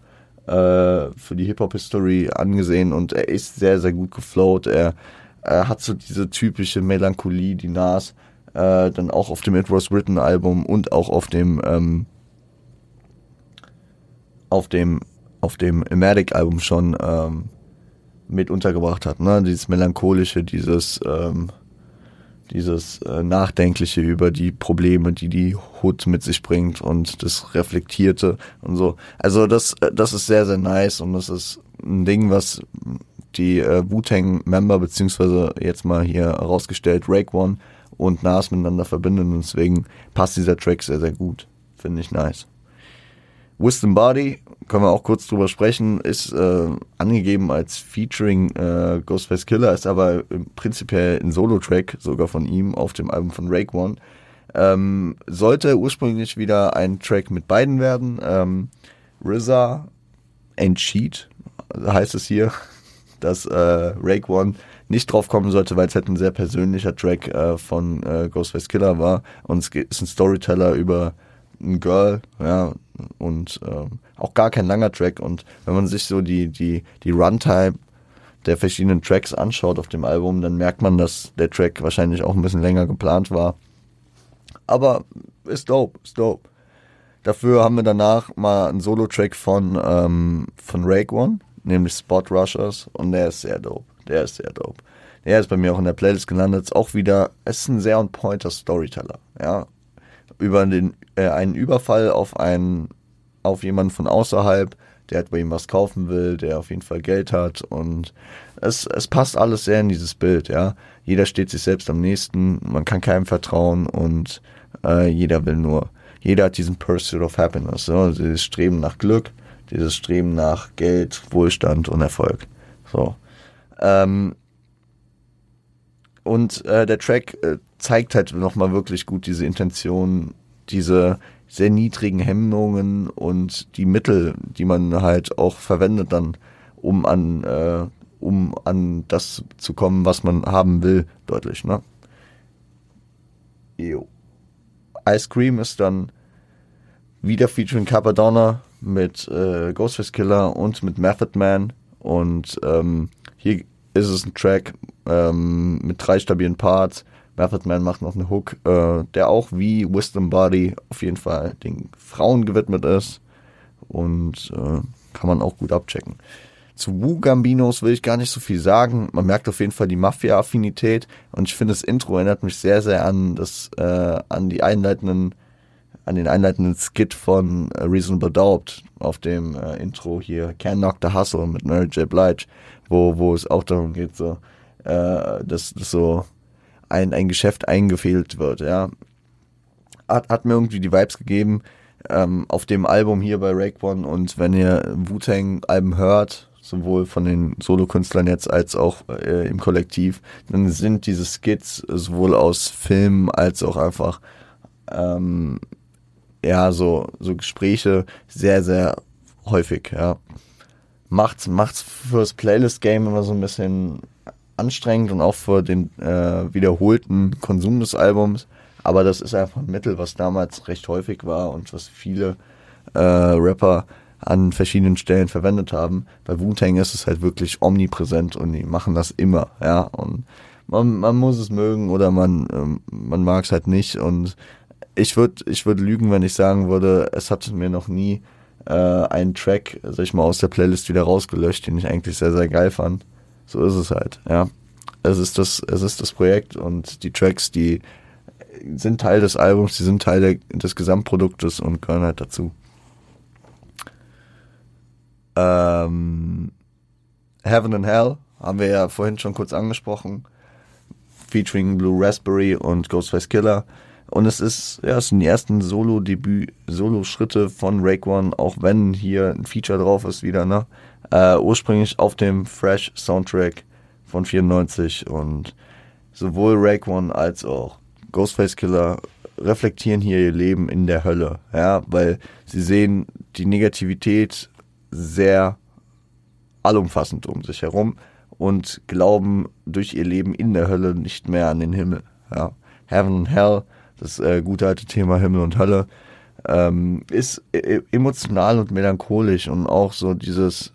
äh, für die Hip-Hop-History angesehen und er ist sehr, sehr gut geflowt. Er, er hat so diese typische Melancholie, die Nas äh, dann auch auf dem It Was Written Album und auch auf dem ähm, auf dem auf dem Imatic Album schon ähm, mit untergebracht hat. Ne? Dieses melancholische, dieses ähm, dieses äh, Nachdenkliche über die Probleme, die die Hood mit sich bringt und das Reflektierte und so. Also das, äh, das ist sehr, sehr nice und das ist ein Ding, was die äh, Wu-Tang-Member beziehungsweise jetzt mal hier herausgestellt Rake One und Nas miteinander verbinden und deswegen passt dieser Track sehr, sehr gut. Finde ich nice. Wisdom Body, können wir auch kurz drüber sprechen, ist äh, angegeben als Featuring äh, Ghostface Killer, ist aber prinzipiell ein Solo-Track sogar von ihm auf dem Album von Rake One. Ähm, sollte ursprünglich wieder ein Track mit beiden werden. Ähm, RZA Cheat heißt es hier, dass äh, Rake One nicht drauf kommen sollte, weil es halt ein sehr persönlicher Track äh, von äh, Ghostface Killer war und es ist ein Storyteller über ein Girl, ja, und ähm, auch gar kein langer Track. Und wenn man sich so die, die, die Runtime der verschiedenen Tracks anschaut auf dem Album, dann merkt man, dass der Track wahrscheinlich auch ein bisschen länger geplant war. Aber ist dope, ist dope. Dafür haben wir danach mal einen Solo-Track von, ähm, von Rake One, nämlich Spot Rushers, und der ist sehr dope. Der ist sehr dope. Der ist bei mir auch in der Playlist gelandet. Ist auch wieder, es ist ein sehr on-pointer Storyteller. Ja, über den, äh, einen Überfall auf einen, auf jemanden von außerhalb, der halt bei ihm was kaufen will, der auf jeden Fall Geld hat und es, es passt alles sehr in dieses Bild, ja. Jeder steht sich selbst am nächsten, man kann keinem vertrauen und äh, jeder will nur, jeder hat diesen Pursuit of Happiness, so, dieses Streben nach Glück, dieses Streben nach Geld, Wohlstand und Erfolg. So. Ähm, und äh, der Track äh, zeigt halt nochmal wirklich gut diese Intention, diese sehr niedrigen Hemmungen und die Mittel, die man halt auch verwendet dann, um an, äh, um an das zu kommen, was man haben will, deutlich, ne? Jo. Ice Cream ist dann wieder featuring Capadonna mit äh, Ghostface Killer und mit Method Man und ähm, hier ist es ein Track ähm, mit drei stabilen Parts, Method Man macht noch einen Hook, äh, der auch wie Wisdom Body auf jeden Fall den Frauen gewidmet ist und äh, kann man auch gut abchecken. Zu Wu Gambinos will ich gar nicht so viel sagen. Man merkt auf jeden Fall die Mafia-Affinität und ich finde das Intro erinnert mich sehr, sehr an das, äh, an die einleitenden, an den einleitenden Skit von äh, Reasonable Doubt auf dem äh, Intro hier Can Knock the Hustle mit Mary J. Blige, wo, wo es auch darum geht, so, äh, dass, dass so ein, ein Geschäft eingefehlt wird, ja. Hat, hat mir irgendwie die Vibes gegeben ähm, auf dem Album hier bei Rake One und wenn ihr Wu-Tang-Alben hört, sowohl von den Solokünstlern jetzt als auch äh, im Kollektiv, dann sind diese Skits sowohl aus Filmen als auch einfach ähm, ja so so Gespräche sehr sehr häufig ja macht's macht's fürs Playlist Game immer so ein bisschen anstrengend und auch für den äh, wiederholten Konsum des Albums. Aber das ist einfach ein Mittel, was damals recht häufig war und was viele äh, Rapper an verschiedenen Stellen verwendet haben. Bei Wu-Tang ist es halt wirklich omnipräsent und die machen das immer, ja. Und man, man muss es mögen oder man, ähm, man mag es halt nicht. Und ich würde ich würd lügen, wenn ich sagen würde, es hat mir noch nie äh, einen Track, sag ich mal, aus der Playlist wieder rausgelöscht, den ich eigentlich sehr, sehr geil fand. So ist es halt, ja. Es ist das, es ist das Projekt und die Tracks, die sind Teil des Albums, die sind Teil der, des Gesamtproduktes und gehören halt dazu. Ähm, Heaven and Hell haben wir ja vorhin schon kurz angesprochen, featuring Blue Raspberry und Ghostface Killer. Und es ist, ja, es sind die ersten Solo-Debüt, Solo-Schritte von Rake One, auch wenn hier ein Feature drauf ist wieder, ne? Äh, ursprünglich auf dem Fresh Soundtrack von 94 und sowohl Rake One als auch Ghostface Killer reflektieren hier ihr Leben in der Hölle, ja, weil sie sehen die Negativität sehr allumfassend um sich herum und glauben durch ihr Leben in der Hölle nicht mehr an den Himmel. Ja. Heaven and Hell, das äh, gute alte Thema Himmel und Hölle, ähm, ist e emotional und melancholisch und auch so dieses,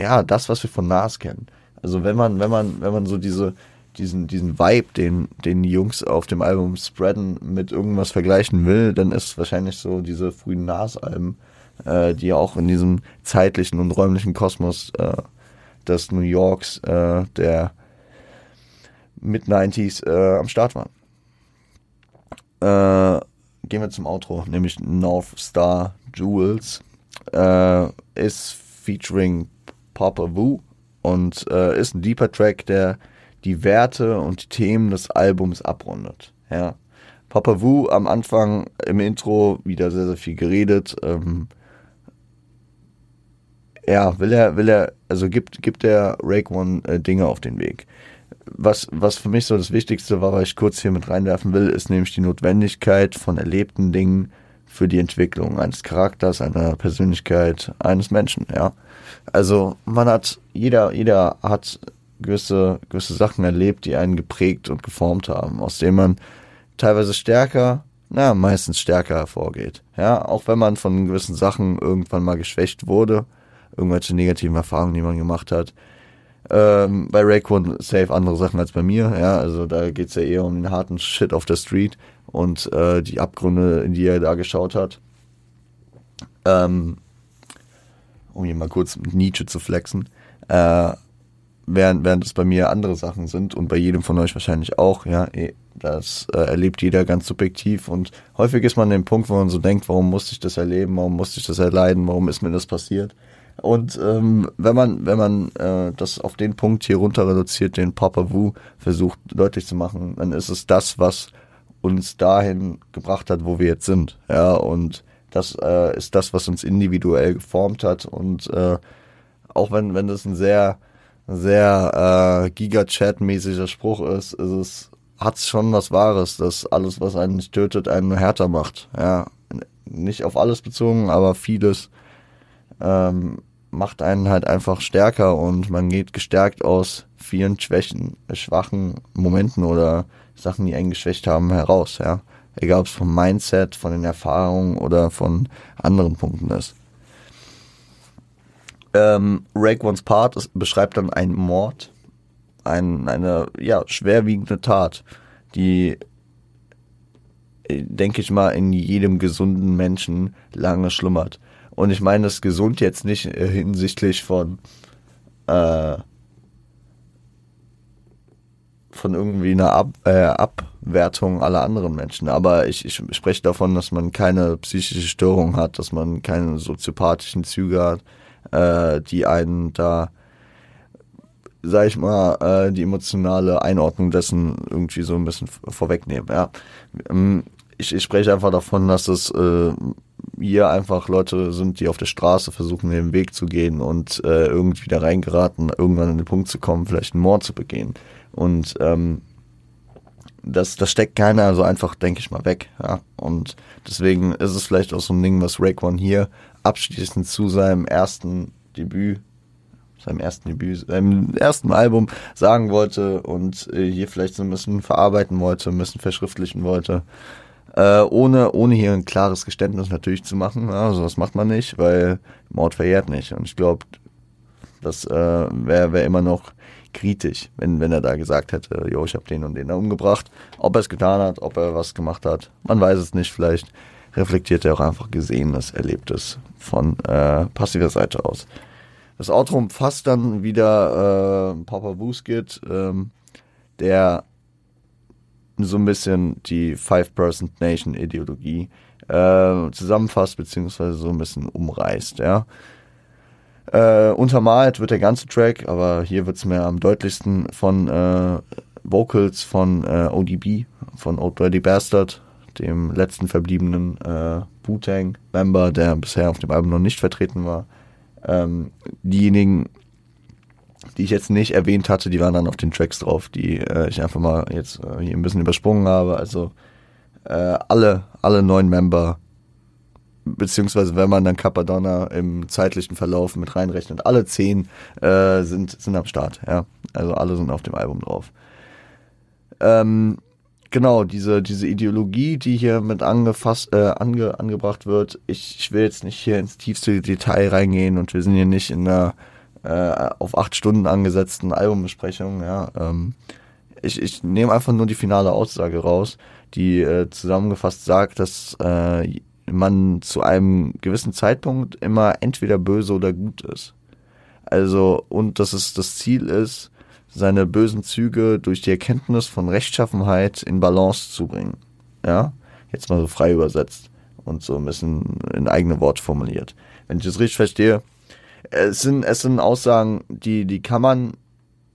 ja, das, was wir von Nas kennen. Also wenn man, wenn man, wenn man so diese, diesen, diesen Vibe, den, den die Jungs auf dem Album spreaden, mit irgendwas vergleichen will, dann ist wahrscheinlich so diese frühen Nas-Alben, äh, die auch in diesem zeitlichen und räumlichen Kosmos äh, des New Yorks äh, der Mid-90s äh, am Start waren. Äh, gehen wir zum Outro, nämlich North Star Jewels. Äh, ist featuring Papa Wu und äh, ist ein deeper Track, der die Werte und die Themen des Albums abrundet. Ja. Papa Wu am Anfang im Intro wieder sehr, sehr viel geredet. Ähm, ja, will er, will er, also gibt, gibt der Rake One äh, Dinge auf den Weg. Was, was für mich so das Wichtigste war, was ich kurz hier mit reinwerfen will, ist nämlich die Notwendigkeit von erlebten Dingen für die Entwicklung eines Charakters, einer Persönlichkeit, eines Menschen, ja. Also man hat, jeder, jeder hat gewisse, gewisse Sachen erlebt, die einen geprägt und geformt haben, aus denen man teilweise stärker, na, meistens stärker hervorgeht. Ja, auch wenn man von gewissen Sachen irgendwann mal geschwächt wurde, irgendwelche negativen Erfahrungen, die man gemacht hat. Ähm, bei Rayquan safe andere Sachen als bei mir, ja, also da geht's ja eher um den harten Shit auf der Street und äh, die Abgründe, in die er da geschaut hat. Ähm, um hier mal kurz mit Nietzsche zu flexen. Äh, während, während es bei mir andere Sachen sind und bei jedem von euch wahrscheinlich auch, ja, eh, das äh, erlebt jeder ganz subjektiv und häufig ist man an dem Punkt, wo man so denkt, warum musste ich das erleben, warum musste ich das erleiden, warum ist mir das passiert? Und ähm, wenn man, wenn man äh, das auf den Punkt hier runter reduziert, den Papa Wu versucht deutlich zu machen, dann ist es das, was uns dahin gebracht hat, wo wir jetzt sind. Ja, und das äh, ist das, was uns individuell geformt hat. Und äh, auch wenn, wenn das ein sehr sehr äh, Giga-Chat-mäßiger Spruch ist, ist es, hat's schon was Wahres, dass alles, was einen nicht tötet, einen härter macht. Ja, nicht auf alles bezogen, aber vieles ähm, macht einen halt einfach stärker und man geht gestärkt aus vielen Schwächen, schwachen Momenten oder Sachen, die einen geschwächt haben, heraus. Ja, egal ob es vom Mindset, von den Erfahrungen oder von anderen Punkten ist. Ähm, Rake One's Part ist, beschreibt dann einen Mord, ein, eine ja, schwerwiegende Tat, die, äh, denke ich mal, in jedem gesunden Menschen lange schlummert. Und ich meine das gesund jetzt nicht äh, hinsichtlich von äh, von irgendwie einer Ab, äh, Abwertung aller anderen Menschen. Aber ich, ich spreche davon, dass man keine psychische Störung hat, dass man keine soziopathischen Züge hat, äh, die einen da, sag ich mal, äh, die emotionale Einordnung dessen irgendwie so ein bisschen vorwegnehmen. Ja. Ähm, ich, ich spreche einfach davon, dass es äh, hier einfach Leute sind, die auf der Straße versuchen, den Weg zu gehen und äh, irgendwie da reingeraten, irgendwann an den Punkt zu kommen, vielleicht einen Mord zu begehen. Und ähm, das, das steckt keiner so einfach, denke ich mal, weg. Ja. Und deswegen ist es vielleicht auch so ein Ding, was Rake One hier abschließend zu seinem ersten Debüt, seinem ersten Debüt, seinem ersten Album sagen wollte und äh, hier vielleicht so ein bisschen verarbeiten wollte, ein bisschen verschriftlichen wollte. Äh, ohne, ohne hier ein klares Geständnis natürlich zu machen. Ja, sowas macht man nicht, weil Mord verjährt nicht. Und ich glaube, das äh, wäre wär immer noch kritisch, wenn, wenn er da gesagt hätte, jo, ich habe den und den da umgebracht. Ob er es getan hat, ob er was gemacht hat, man weiß es nicht. Vielleicht reflektiert er auch einfach Gesehenes, Erlebtes von äh, passiver Seite aus. Das Outro umfasst dann wieder äh, Papa Wuskit, ähm, der so ein bisschen die Five-Person-Nation-Ideologie äh, zusammenfasst, beziehungsweise so ein bisschen umreißt, ja. Äh, untermalt wird der ganze Track, aber hier wird es mir am deutlichsten von äh, Vocals von äh, ODB, von Old Dirty Bastard, dem letzten verbliebenen äh, Wu-Tang-Member, der bisher auf dem Album noch nicht vertreten war. Ähm, diejenigen, die ich jetzt nicht erwähnt hatte, die waren dann auf den Tracks drauf, die äh, ich einfach mal jetzt äh, hier ein bisschen übersprungen habe. Also äh, alle, alle neun Member, beziehungsweise wenn man dann Capadonna im zeitlichen Verlauf mit reinrechnet, alle zehn äh, sind, sind am Start, ja. Also alle sind auf dem Album drauf. Ähm, genau, diese, diese Ideologie, die hier mit angefasst, äh, ange, angebracht wird, ich, ich will jetzt nicht hier ins tiefste Detail reingehen und wir sind hier nicht in einer äh, auf acht Stunden angesetzten Albumbesprechung, ja. Ähm, ich, ich nehme einfach nur die finale Aussage raus, die äh, zusammengefasst sagt, dass äh, man zu einem gewissen Zeitpunkt immer entweder böse oder gut ist. Also, und dass es das Ziel ist, seine bösen Züge durch die Erkenntnis von Rechtschaffenheit in Balance zu bringen. Ja, jetzt mal so frei übersetzt und so ein bisschen in eigene Worte formuliert. Wenn ich das richtig verstehe, es sind, es sind Aussagen, die, die kann man,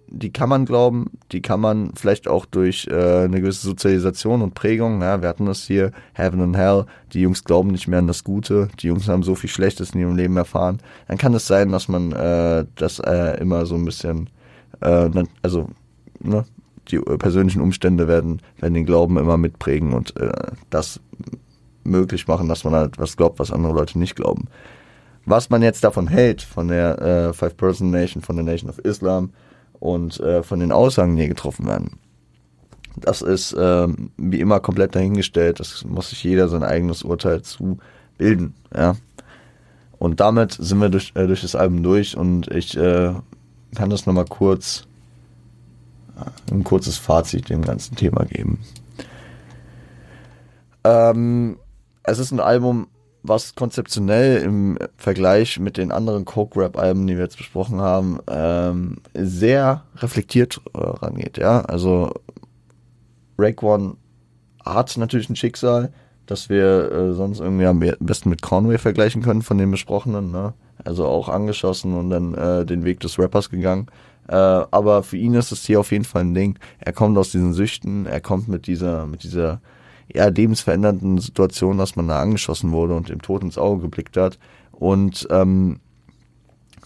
die kann man glauben, die kann man vielleicht auch durch äh, eine gewisse Sozialisation und Prägung, ja, wir hatten das hier, Heaven and Hell, die Jungs glauben nicht mehr an das Gute, die Jungs haben so viel Schlechtes in ihrem Leben erfahren, dann kann es sein, dass man äh, das äh, immer so ein bisschen, äh, also, ne, die persönlichen Umstände werden, werden den Glauben immer mitprägen und äh, das möglich machen, dass man halt was glaubt, was andere Leute nicht glauben. Was man jetzt davon hält, von der äh, Five-Person-Nation, von der Nation of Islam und äh, von den Aussagen, die hier getroffen werden, das ist äh, wie immer komplett dahingestellt. Das muss sich jeder sein eigenes Urteil zu bilden. Ja. Und damit sind wir durch, äh, durch das Album durch und ich äh, kann das nochmal kurz, äh, ein kurzes Fazit dem ganzen Thema geben. Ähm, es ist ein Album, was konzeptionell im Vergleich mit den anderen Coke-Rap-Alben, die wir jetzt besprochen haben, ähm, sehr reflektiert äh, rangeht. Ja, also Rake One hat natürlich ein Schicksal, das wir äh, sonst irgendwie am besten mit Conway vergleichen können von den besprochenen. Ne? Also auch angeschossen und dann äh, den Weg des Rappers gegangen. Äh, aber für ihn ist es hier auf jeden Fall ein Ding. Er kommt aus diesen Süchten, er kommt mit dieser, mit dieser ja, lebensverändernden Situation, dass man da angeschossen wurde und dem Tod ins Auge geblickt hat und ähm,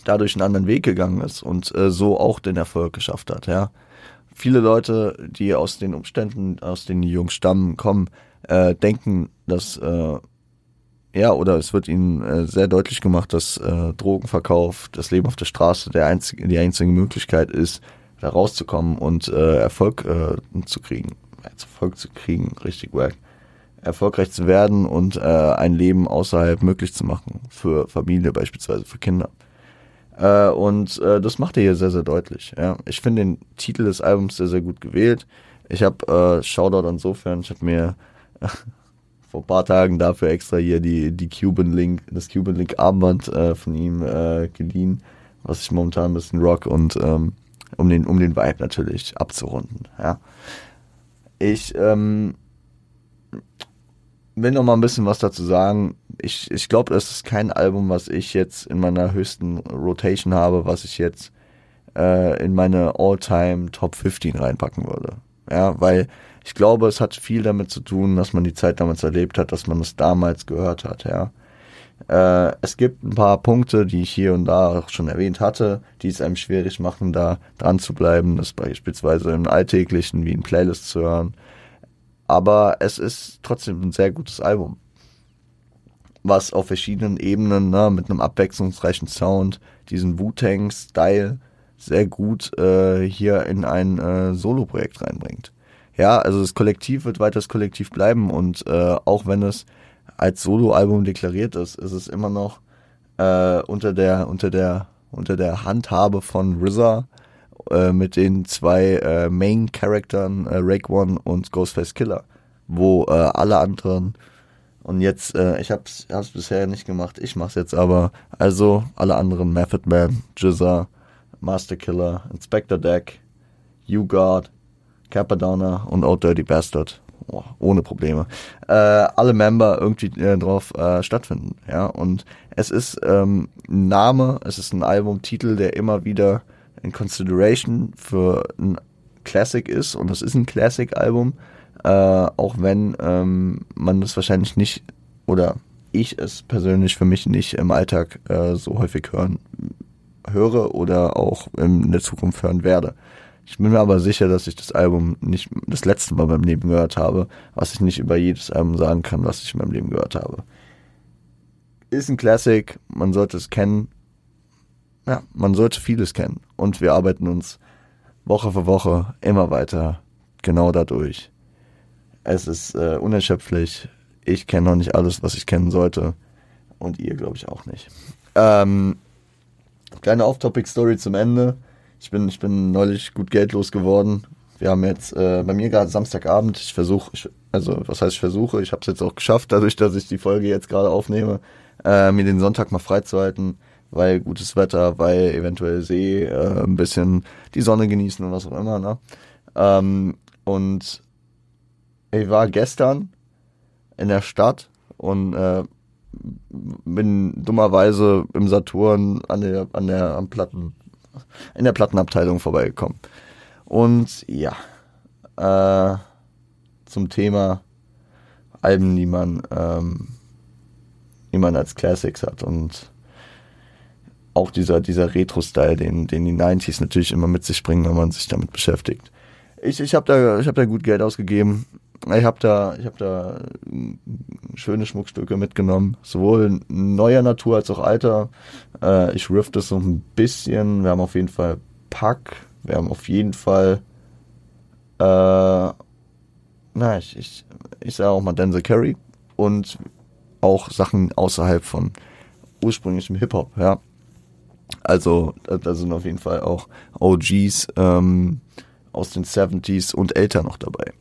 dadurch einen anderen Weg gegangen ist und äh, so auch den Erfolg geschafft hat, ja. Viele Leute, die aus den Umständen, aus denen die Jungs stammen, kommen, äh, denken, dass äh, ja, oder es wird ihnen äh, sehr deutlich gemacht, dass äh, Drogenverkauf, das Leben auf der Straße der einzige, die einzige Möglichkeit ist, da rauszukommen und äh, Erfolg äh, zu kriegen. Erfolg zu kriegen, richtig wack. Erfolgreich zu werden und äh, ein Leben außerhalb möglich zu machen. Für Familie beispielsweise, für Kinder. Äh, und äh, das macht er hier sehr, sehr deutlich. Ja. Ich finde den Titel des Albums sehr, sehr gut gewählt. Ich habe äh, Shoutout insofern, ich habe mir vor ein paar Tagen dafür extra hier die, die Cuban Link, das Cuban Link Armband äh, von ihm äh, geliehen, was ich momentan ein bisschen rock und ähm, um den, um den Vibe natürlich abzurunden. Ja. Ich ähm, will noch mal ein bisschen was dazu sagen. Ich, ich glaube, das ist kein Album, was ich jetzt in meiner höchsten Rotation habe, was ich jetzt äh, in meine All-Time Top 15 reinpacken würde. Ja, weil ich glaube, es hat viel damit zu tun, dass man die Zeit damals erlebt hat, dass man es damals gehört hat, ja. Äh, es gibt ein paar Punkte, die ich hier und da auch schon erwähnt hatte, die es einem schwierig machen, da dran zu bleiben. Das beispielsweise im Alltäglichen wie in Playlists zu hören. Aber es ist trotzdem ein sehr gutes Album. Was auf verschiedenen Ebenen, ne, mit einem abwechslungsreichen Sound, diesen Wu-Tang-Style sehr gut äh, hier in ein äh, Solo-Projekt reinbringt. Ja, also das Kollektiv wird weiter das Kollektiv bleiben und äh, auch wenn es als Soloalbum deklariert ist, ist es immer noch äh, unter der unter der unter der Handhabe von RZA äh, mit den zwei äh, Main Charaktern äh, Rake One und Ghostface Killer, wo äh, alle anderen und jetzt äh, ich hab's hab's bisher nicht gemacht, ich mach's jetzt aber also alle anderen Method Man, Jizza, Master Killer, Inspector Deck, You God, Capadonna und Old Dirty Bastard oh, ohne Probleme, äh, alle Member irgendwie äh, drauf äh, stattfinden. Ja, und es ist ähm, ein Name, es ist ein Albumtitel, der immer wieder in Consideration für ein Classic ist und es ist ein Classic-Album, äh, auch wenn ähm, man das wahrscheinlich nicht oder ich es persönlich für mich nicht im Alltag äh, so häufig hören höre oder auch in der Zukunft hören werde. Ich bin mir aber sicher, dass ich das Album nicht das letzte Mal beim Leben gehört habe, was ich nicht über jedes Album sagen kann, was ich in meinem Leben gehört habe. Ist ein Classic, man sollte es kennen. Ja, man sollte vieles kennen. Und wir arbeiten uns Woche für Woche immer weiter genau dadurch. Es ist äh, unerschöpflich. Ich kenne noch nicht alles, was ich kennen sollte. Und ihr, glaube ich, auch nicht. Ähm, kleine Off-Topic-Story zum Ende. Ich bin, ich bin neulich gut Geld losgeworden. Wir haben jetzt äh, bei mir gerade Samstagabend. Ich versuche, also was heißt ich versuche? Ich habe es jetzt auch geschafft, dadurch, dass ich die Folge jetzt gerade aufnehme, äh, mir den Sonntag mal freizuhalten, weil gutes Wetter, weil eventuell See, äh, ein bisschen die Sonne genießen und was auch immer. Ne? Ähm, und ich war gestern in der Stadt und äh, bin dummerweise im Saturn an der an der am Platten in der Plattenabteilung vorbeigekommen. Und ja, äh, zum Thema Alben, die man, ähm, die man als Classics hat und auch dieser, dieser Retro-Style, den, den die 90s natürlich immer mit sich bringen, wenn man sich damit beschäftigt. Ich, ich habe da, hab da gut Geld ausgegeben. Ich habe da, ich hab da schöne Schmuckstücke mitgenommen, sowohl neuer Natur als auch alter. Äh, ich riff das so ein bisschen. Wir haben auf jeden Fall Pack. Wir haben auf jeden Fall, äh, na, ich, ich, ich sage auch mal Denzel Curry und auch Sachen außerhalb von ursprünglichem Hip-Hop, ja. Also, da sind auf jeden Fall auch OGs ähm, aus den 70s und älter noch dabei.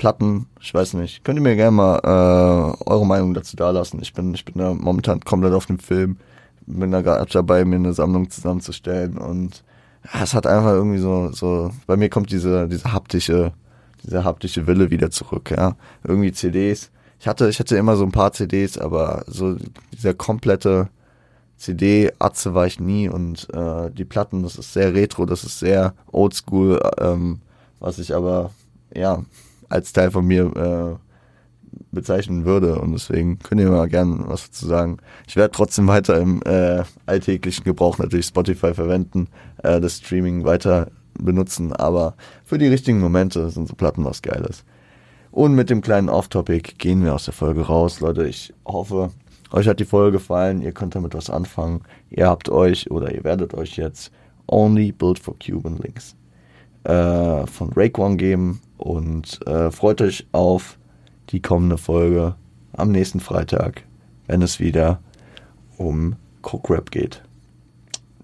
Platten, ich weiß nicht. Könnt ihr mir gerne mal äh, eure Meinung dazu dalassen. Ich bin, ich bin da momentan komplett auf dem Film. Bin da gerade dabei, mir eine Sammlung zusammenzustellen und ja, es hat einfach irgendwie so, so, bei mir kommt diese, diese haptische, diese haptische Wille wieder zurück, ja. Irgendwie CDs. Ich hatte, ich hatte immer so ein paar CDs, aber so dieser komplette CD-Atze war ich nie und äh, die Platten, das ist sehr retro, das ist sehr oldschool, ähm, was ich aber, ja, als Teil von mir äh, bezeichnen würde. Und deswegen könnt ihr mal gerne was dazu sagen. Ich werde trotzdem weiter im äh, alltäglichen Gebrauch natürlich Spotify verwenden, äh, das Streaming weiter benutzen, aber für die richtigen Momente sind so Platten was Geiles. Und mit dem kleinen Off-Topic gehen wir aus der Folge raus. Leute, ich hoffe, euch hat die Folge gefallen, ihr könnt damit was anfangen. Ihr habt euch oder ihr werdet euch jetzt Only Build for Cuban Links äh, von Raekwon geben und äh, freut euch auf die kommende Folge am nächsten Freitag, wenn es wieder um Cook Rap geht.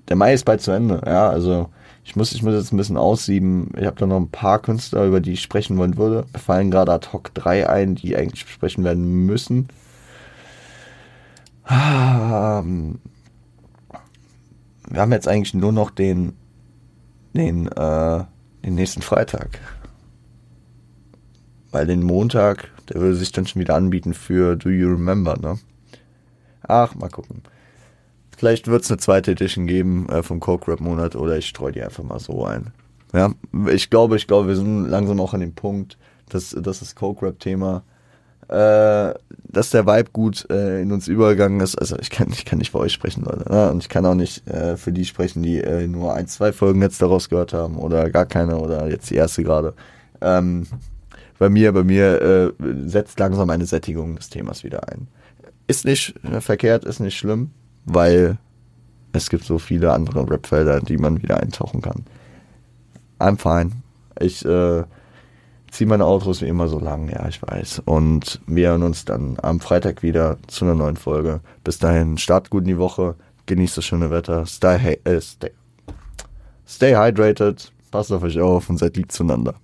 Der Mai ist bald zu Ende, ja, also ich muss, ich muss jetzt ein bisschen aussieben. Ich habe da noch ein paar Künstler, über die ich sprechen wollen würde. Mir fallen gerade ad hoc drei ein, die eigentlich besprechen werden müssen. Ähm, wir haben jetzt eigentlich nur noch den, den, äh, den nächsten Freitag. Weil den Montag, der würde sich dann schon wieder anbieten für Do You Remember, ne? Ach, mal gucken. Vielleicht wird es eine zweite Edition geben äh, vom Coke Rap Monat oder ich streue die einfach mal so ein. Ja, ich glaube, ich glaube, wir sind langsam auch an dem Punkt, dass, dass das Coke Rap Thema, äh, dass der Vibe gut äh, in uns übergegangen ist. Also ich kann, ich kann nicht für euch sprechen, Leute. Ne? Und ich kann auch nicht äh, für die sprechen, die äh, nur ein, zwei Folgen jetzt daraus gehört haben oder gar keine oder jetzt die erste gerade. Ähm, bei mir, bei mir äh, setzt langsam eine Sättigung des Themas wieder ein. Ist nicht verkehrt, ist nicht schlimm, weil es gibt so viele andere Rapfelder, die man wieder eintauchen kann. I'm fine. Ich, äh, zieh meine Outros wie immer so lang, ja, ich weiß. Und wir hören uns dann am Freitag wieder zu einer neuen Folge. Bis dahin, start gut in die Woche, genießt das schöne Wetter, stay, äh, stay, stay hydrated, passt auf euch auf und seid lieb zueinander.